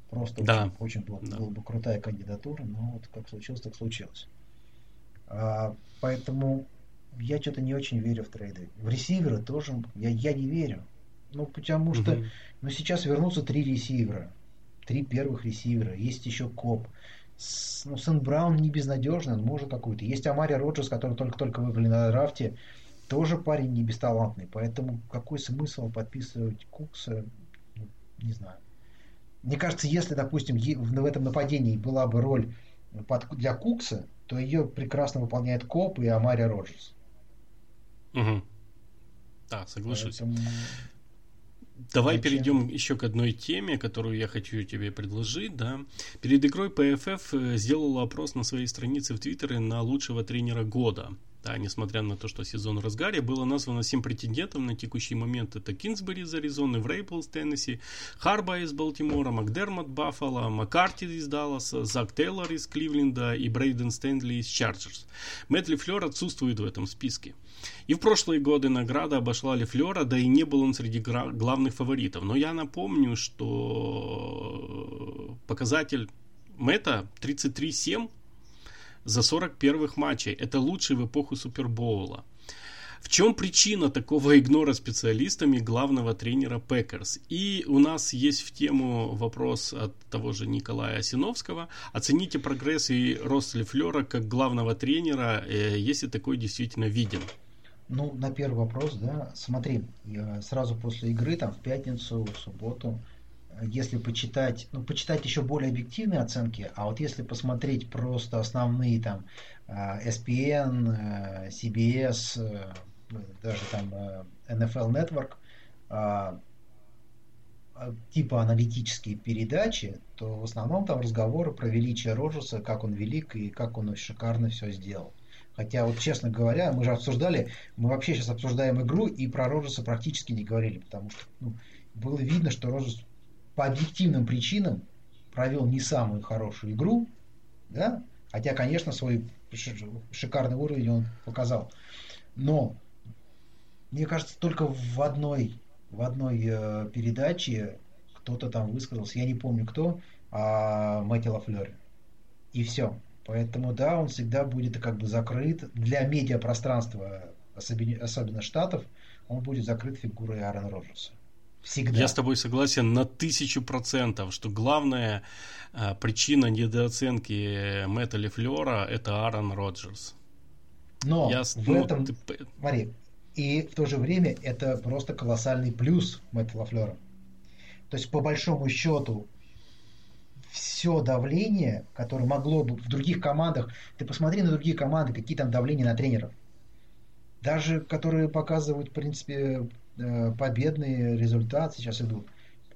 просто Да. очень, очень была, Да. была бы крутая кандидатура, но вот как случилось, так случилось. А, поэтому я что-то не очень верю в трейды. В ресивера тоже я, я не верю. Ну, потому что Мгм. но сейчас вернутся три ресивера. Три первых ресивера. Есть еще Коп. С- ну, Сэн Браун не безнадежный, он может какую-то. Есть Амари Роджерс, который только-только выбрали на драфте. Тоже парень не бесталантный, поэтому какой смысл подписывать Кукса, ну, не знаю. Мне кажется, если, допустим, в этом нападении была бы роль для Кукса, то ее прекрасно выполняет Коп и Амария Роджерс. Угу. Да, соглашусь. Поэтому... Давай Зачем? перейдем еще к одной теме, которую я хочу тебе предложить. Да. Перед игрой ПФФ э, сделала опрос на своей странице в Твиттере на лучшего тренера года. Да, несмотря на то, что сезон в разгаре, было названо 7 претендентов на текущий момент. Это Кинсбери из Аризоны, Врейпл из Теннесси, Харба из Балтимора, Макдермот Баффало, Маккарти из Далласа, Зак Тейлор из Кливленда и Брейден Стэнли из Чарджерс. Мэтт Флер отсутствует в этом списке. И в прошлые годы награда обошла Лефлера, да и не был он среди главных фаворитов. Но я напомню, что показатель Мэтта 33-7 за 40 первых матчей. Это лучший в эпоху Супербоула. В чем причина такого игнора специалистами главного тренера Пекерс? И у нас есть в тему вопрос от того же Николая Осиновского. Оцените прогресс и рост Лефлера как главного тренера, э, если такой действительно виден. Ну, на первый вопрос, да, смотри, сразу после игры, там, в пятницу, в субботу, если почитать, ну, почитать еще более объективные оценки, а вот если посмотреть просто основные там э, CBS, э, э, даже там NFL Network, а, а, типа аналитические передачи, то в основном там разговоры про величие Роджерса, как он велик и как он шикарно все сделал. Хотя, вот честно говоря, мы же обсуждали, мы вообще сейчас обсуждаем игру и про Роджерса практически не говорили, потому что ну, было видно, что Роджерс по объективным причинам провел не самую хорошую игру, да, хотя, конечно, свой шикарный уровень он показал. Но мне кажется, только в одной, в одной э, передаче кто-то там высказался, я не помню кто, о Мэтти Лафлере. И все. Поэтому, да, он всегда будет как бы закрыт. Для медиапространства, особенно, особенно Штатов, он будет закрыт фигурой Аарона Роджерса. Всегда. Я с тобой согласен на тысячу процентов, что главная а, причина недооценки Мэтта Лефлера это Аарон Роджерс. Но Я, в ну, этом, ты... смотри, и в то же время это просто колоссальный плюс Мэтта Лафлера. То есть, по большому счету, все давление, которое могло бы в других командах, ты посмотри на другие команды, какие там давления на тренеров. Даже которые показывают, в принципе, Э, победные результаты сейчас идут,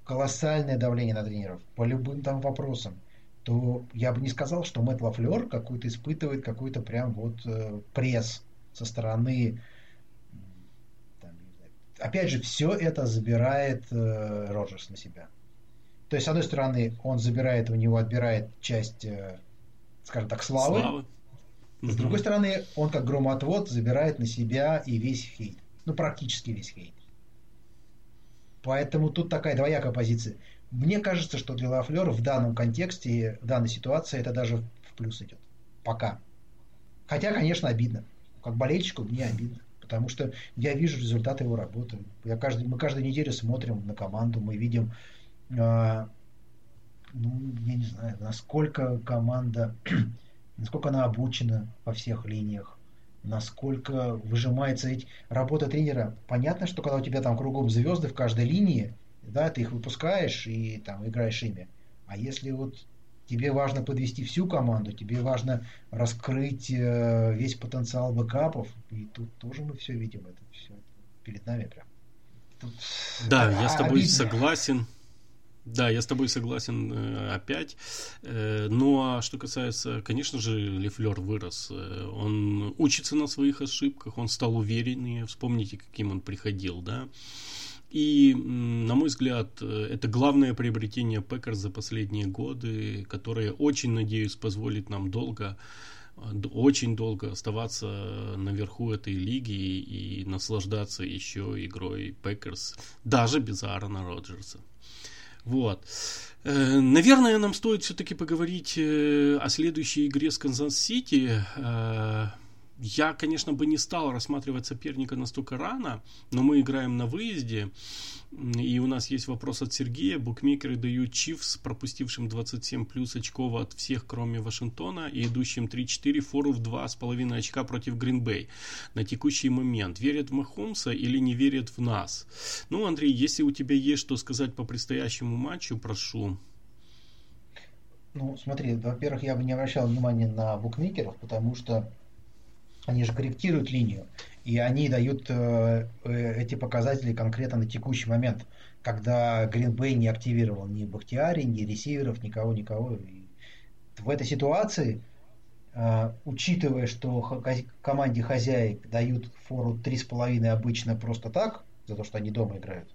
колоссальное давление на тренеров по любым там вопросам, то я бы не сказал, что Мэтт Лафлер какой-то испытывает какой-то прям вот э, пресс со стороны там, опять же, все это забирает э, Роджерс на себя. То есть, с одной стороны, он забирает, у него отбирает часть, э, скажем так, славы. славы. С другой стороны, он как громотвод забирает на себя и весь хейт. Ну, практически весь хейт. Поэтому тут такая двоякая позиция. Мне кажется, что для Лафлера в данном контексте, в данной ситуации это даже в плюс идет. Пока. Хотя, конечно, обидно. Как болельщику мне обидно. Потому что я вижу результаты его работы. Я каждый, мы каждую неделю смотрим на команду, мы видим, э, ну, я не знаю, насколько команда, насколько она обучена во всех линиях, насколько выжимается ведь работа тренера. Понятно, что когда у тебя там кругом звезды в каждой линии, да, ты их выпускаешь и там играешь ими. А если вот тебе важно подвести всю команду, тебе важно раскрыть э, весь потенциал бэкапов, и тут тоже мы все видим, это все перед нами прям. Тут... Да, я с тобой обидно. согласен. Да, я с тобой согласен э, опять. Э, ну а что касается, конечно же, Лефлер вырос. Э, он учится на своих ошибках, он стал увереннее. Вспомните, каким он приходил, да. И, на мой взгляд, это главное приобретение Пекер за последние годы, которое, очень надеюсь, позволит нам долго очень долго оставаться наверху этой лиги и наслаждаться еще игрой Packers, даже без Аарона Роджерса. Вот. Э, наверное, нам стоит все-таки поговорить э, о следующей игре с Канзас-Сити. Я, конечно, бы не стал рассматривать соперника настолько рано, но мы играем на выезде, и у нас есть вопрос от Сергея. Букмекеры дают Chiefs, пропустившим 27 плюс очков от всех, кроме Вашингтона, и идущим 3-4, фору в 2,5 очка против Грин-Бей на текущий момент. Верят в Махомса или не верят в нас? Ну, Андрей, если у тебя есть что сказать по предстоящему матчу, прошу. Ну, смотри, во-первых, я бы не обращал внимания на букмекеров, потому что они же корректируют линию, и они дают э, э, эти показатели конкретно на текущий момент, когда Bay не активировал ни Бахтиари, ни ресиверов, никого, никого. И в этой ситуации, э, учитывая, что команде хозяек дают фору 3,5 обычно просто так, за то, что они дома играют,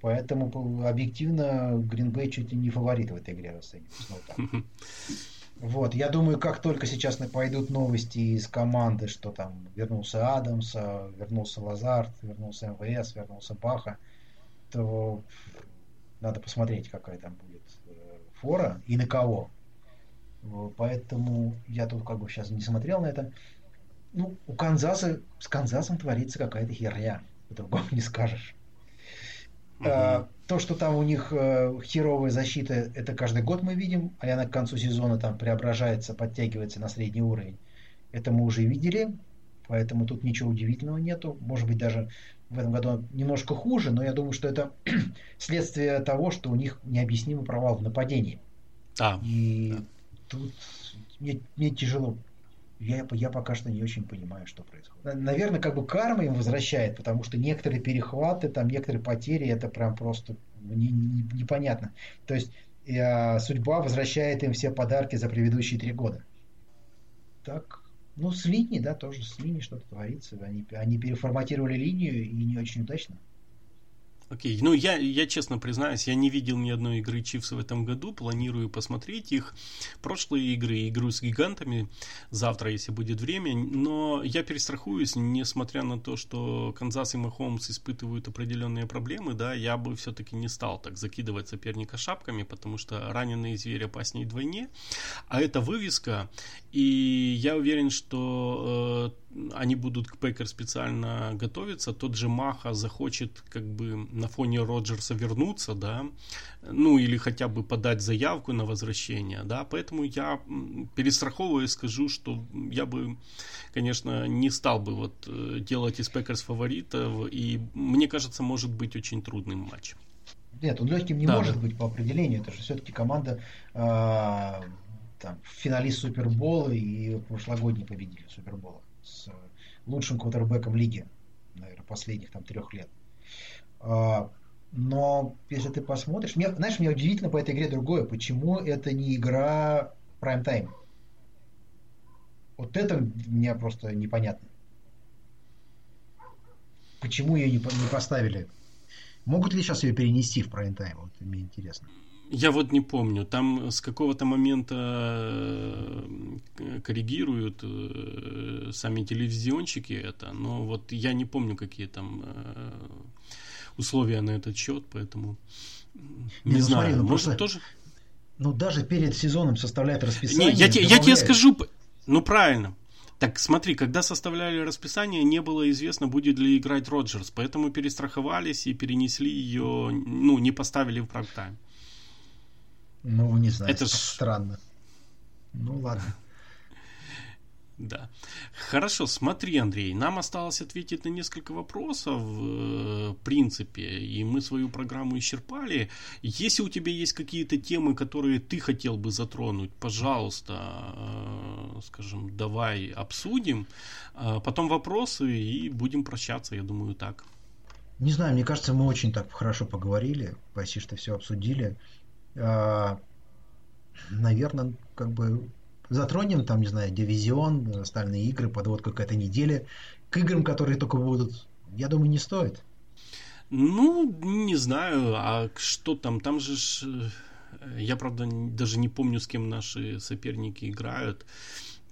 поэтому объективно Bay чуть ли не фаворит в этой игре расценивается. Вот, я думаю, как только сейчас пойдут новости из команды, что там вернулся Адамс, вернулся Лазарт, вернулся МВС, вернулся Баха, то надо посмотреть, какая там будет э, фора и на кого. Поэтому я тут как бы сейчас не смотрел на это. Ну, у Канзаса, с Канзасом творится какая-то херня. По-другому не скажешь. Угу. То, что там у них э, херовая защита, это каждый год мы видим, а она к концу сезона там преображается, подтягивается на средний уровень. Это мы уже видели, поэтому тут ничего удивительного нету. Может быть, даже в этом году немножко хуже, но я думаю, что это следствие того, что у них необъяснимый провал в нападении. А, И да. тут мне, мне тяжело я, я пока что не очень понимаю, что происходит. Наверное, как бы карма им возвращает, потому что некоторые перехваты, там некоторые потери, это прям просто не, не, непонятно. То есть э, судьба возвращает им все подарки за предыдущие три года. Так, ну, с линией, да, тоже с линией что-то творится. Они, они переформатировали линию и не очень удачно. Окей, ну я, я честно признаюсь, я не видел ни одной игры Чивс в этом году, планирую посмотреть их. Прошлые игры, игру с гигантами, завтра, если будет время, но я перестрахуюсь, несмотря на то, что Канзас и Махомс испытывают определенные проблемы, да, я бы все-таки не стал так закидывать соперника шапками, потому что раненые звери опаснее вдвойне, а это вывеска, и я уверен, что э, они будут к Packers специально готовиться. Тот же Махоумс захочет как бы на фоне Роджерса вернуться, да, ну или хотя бы подать заявку на возвращение, да. Поэтому я перестраховываю скажу, что я бы, конечно, не стал бы вот э, делать из Packers фаворитов, и мне кажется, может быть очень трудным матч. Нет, он легким не да, может да. быть по определению. Это же все-таки команда э, там, финалист Супербола и прошлогодний победитель Супербола с лучшим квотербеком лиги, наверное, последних там трех лет. А, но если ты посмотришь, мне, знаешь, мне удивительно по этой игре другое, почему это не игра Prime Time. Вот это мне просто непонятно. Почему ее не, не поставили? Могут ли сейчас ее перенести в Prime Time? Вот мне интересно. Я вот не помню, там с какого-то момента э, коррегируют э, сами телевизионщики это, но вот я не помню, какие там э, условия на этот счет, поэтому не, не ну, знаю, смотри, ну, может просто, тоже... Ну даже перед сезоном составляют расписание. Не, я, те, я тебе скажу, ну правильно, так смотри, когда составляли расписание, не было известно, будет ли играть Роджерс, поэтому перестраховались и перенесли ее, ну, не поставили в прайм-тайм. Ну, не знаю, это ж... странно. Ну, ладно. Да. Хорошо, смотри, Андрей, нам осталось ответить на несколько вопросов, э, в принципе, и мы свою программу исчерпали. Если у тебя есть какие-то темы, которые ты хотел бы затронуть, пожалуйста, э, скажем, давай обсудим. Э, потом вопросы и будем прощаться, я думаю, так. Не знаю, мне кажется, мы очень так хорошо поговорили, почти что все обсудили. А, наверное, как бы затронем там, не знаю, дивизион, остальные игры, подводка к этой неделе. К играм, которые только будут, я думаю, не стоит. Ну, не знаю, а что там? Там же ж, э, я, правда, даже не помню, с кем наши соперники играют.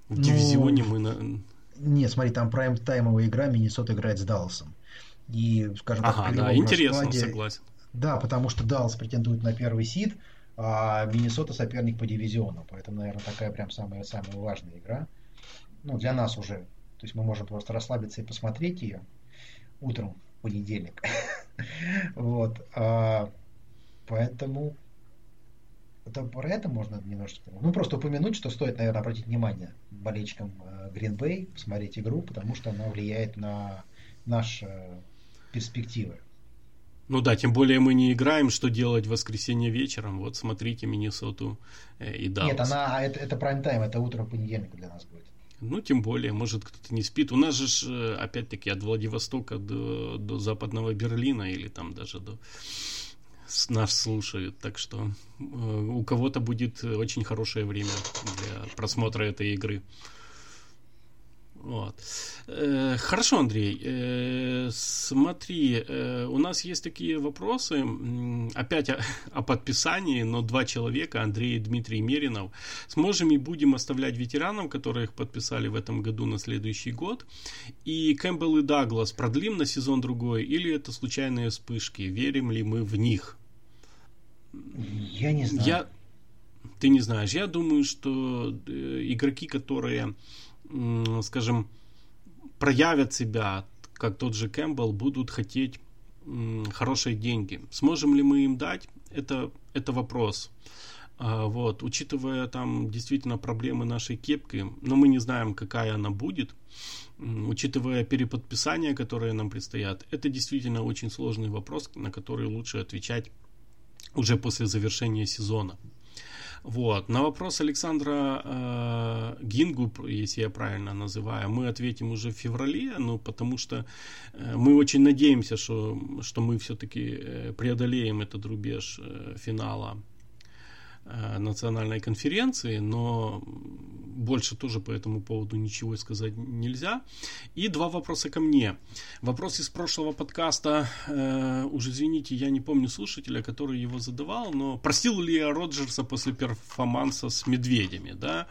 В ну, дивизионе мы на... Нет, смотри, там прайм-таймовая игра, Миннесота играет с Далласом. И, скажем так, ага, да, интересно, раскладе... согласен. Да, потому что Даллас претендует на первый сид, а Миннесота соперник по дивизиону. Поэтому, наверное, такая прям самая, самая важная игра. Ну, для нас уже То есть мы можем просто расслабиться и посмотреть ее утром в понедельник. Вот. А, поэтому это, про это можно немножечко... Ну, просто упомянуть, что стоит, наверное, обратить внимание болельщикам Green Bay, посмотреть игру, потому что она влияет на наши перспективы. Ну да, тем более мы не играем, что делать в воскресенье вечером. Вот смотрите Миннесоту э, и Даллас. Нет, она, это, это прайм-тайм, это утро понедельника для нас будет. Ну, тем более, может, кто-то не спит. У нас же, э, опять-таки, от Владивостока до, до западного Берлина или там даже до нас слушают. Так что э, у кого-то будет очень хорошее время для просмотра этой игры. Вот. Э, хорошо, Андрей. Э, смотри, э, у нас есть такие вопросы. Опять о, о подписании, но два человека, Андрей и Дмитрий Меринов. Сможем и будем оставлять ветеранам, которые их подписали в этом году на следующий год. И Кэмпбелл и Даглас продлим на сезон другой, или это случайные вспышки? Верим ли мы в них? Я не знаю. Я... Ты не знаешь. Я думаю, что игроки, которые скажем, проявят себя, как тот же Кэмпбелл, будут хотеть хорошие деньги. Сможем ли мы им дать? Это, это вопрос. А, вот, учитывая там действительно проблемы нашей кепки, но мы не знаем, какая она будет, учитывая переподписания, которые нам предстоят, это действительно очень сложный вопрос, на который лучше отвечать уже после завершения сезона. Вот. На вопрос Александра э, Гингу, если я правильно называю, мы ответим уже в феврале, ну, потому что э, мы очень надеемся, что, что мы все-таки э, преодолеем этот рубеж э, финала национальной конференции, но больше тоже по этому поводу ничего сказать нельзя. И два вопроса ко мне. Вопрос из прошлого подкаста, э, уже извините, я не помню слушателя, который его задавал, но простил ли я Роджерса после перформанса с медведями, да?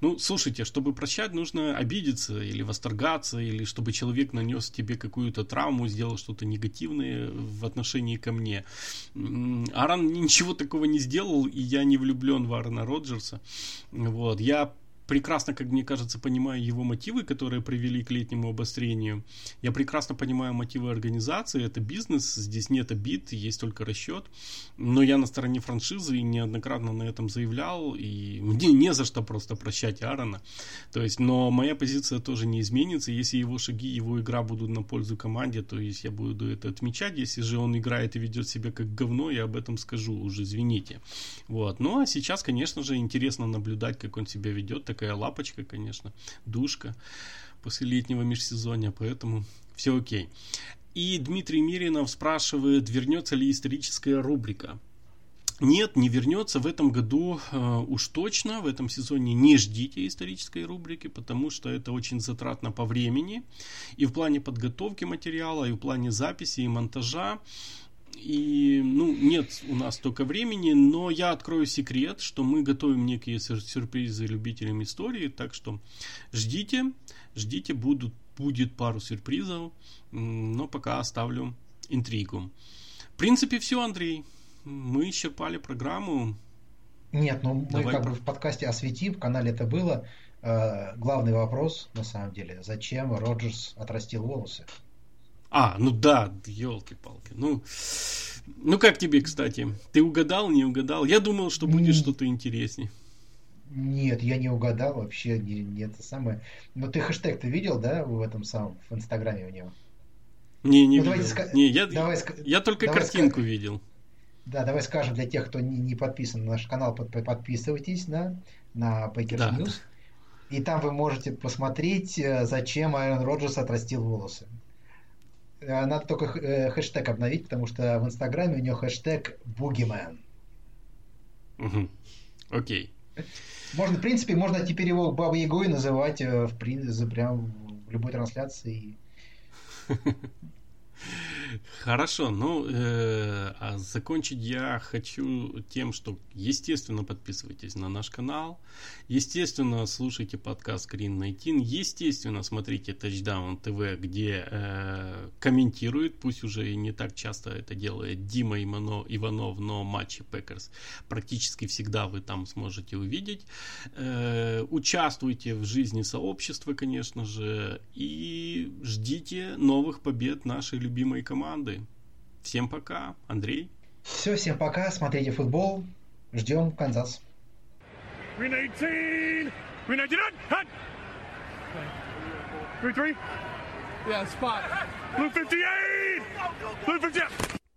Ну, слушайте, чтобы прощать, нужно обидеться или восторгаться, или чтобы человек нанес тебе какую-то травму, сделал что-то негативное в отношении ко мне. Аран ничего такого не сделал, и я не влюблен в Аарона Роджерса. Вот. Я прекрасно, как мне кажется, понимаю его мотивы, которые привели к летнему обострению. Я прекрасно понимаю мотивы организации. Это бизнес, здесь нет обид, есть только расчет. Но я на стороне франшизы и неоднократно на этом заявлял. И мне не за что просто прощать Аарона. То есть, но моя позиция тоже не изменится. Если его шаги, его игра будут на пользу команде, то есть я буду это отмечать. Если же он играет и ведет себя как говно, я об этом скажу, уже извините. Вот. Ну а сейчас, конечно же, интересно наблюдать, как он себя ведет. Так такая лапочка, конечно, душка после летнего межсезонья, поэтому все окей. И Дмитрий Миринов спрашивает, вернется ли историческая рубрика. Нет, не вернется в этом году э, уж точно. В этом сезоне не ждите исторической рубрики, потому что это очень затратно по времени. И в плане подготовки материала, и в плане записи и монтажа. И, ну, нет у нас столько времени, но я открою секрет, что мы готовим некие сюрпризы любителям истории, так что ждите, ждите, будут, будет пару сюрпризов, но пока оставлю интригу. В принципе, все, Андрей. Мы исчерпали программу. Нет, ну мы как бы в подкасте осветим, в канале это было. Э, главный вопрос, на самом деле, зачем Роджерс отрастил волосы? А, ну да, елки-палки. Ну, ну как тебе, кстати? Ты угадал, не угадал? Я думал, что будет что-то интереснее. Нет, я не угадал вообще, не, не это самое. Но ты хэштег ты видел, да, в этом самом, в Инстаграме у него? Не, не ну, видел. Ска... Не, я, давай, я только давай картинку ска... видел. Да, давай скажем для тех, кто не, не подписан на наш канал, под, подписывайтесь на, на Packers да, News. Да. И там вы можете посмотреть, э, зачем Айрон Роджерс отрастил волосы. Э, надо только э, хэштег обновить, потому что в Инстаграме у него хэштег Boogeyman. Угу. Окей. Можно, в принципе, можно теперь его Баба Ягой называть э, в, прям в любой трансляции. Хорошо, ну, э, а закончить я хочу тем, что, естественно, подписывайтесь на наш канал, естественно, слушайте подкаст Green 19, естественно, смотрите Touchdown TV, где э, комментирует, пусть уже и не так часто это делает Дима Иванов, Иванов но матчи Packers практически всегда вы там сможете увидеть. Э, участвуйте в жизни сообщества, конечно же, и ждите новых побед нашей любимой команды. Всем пока, Андрей. Все, всем пока, смотрите футбол, ждем Канзас. Green 18! Green 19! Hut! Green 3? Yeah, spot. Blue 58! Blue 58!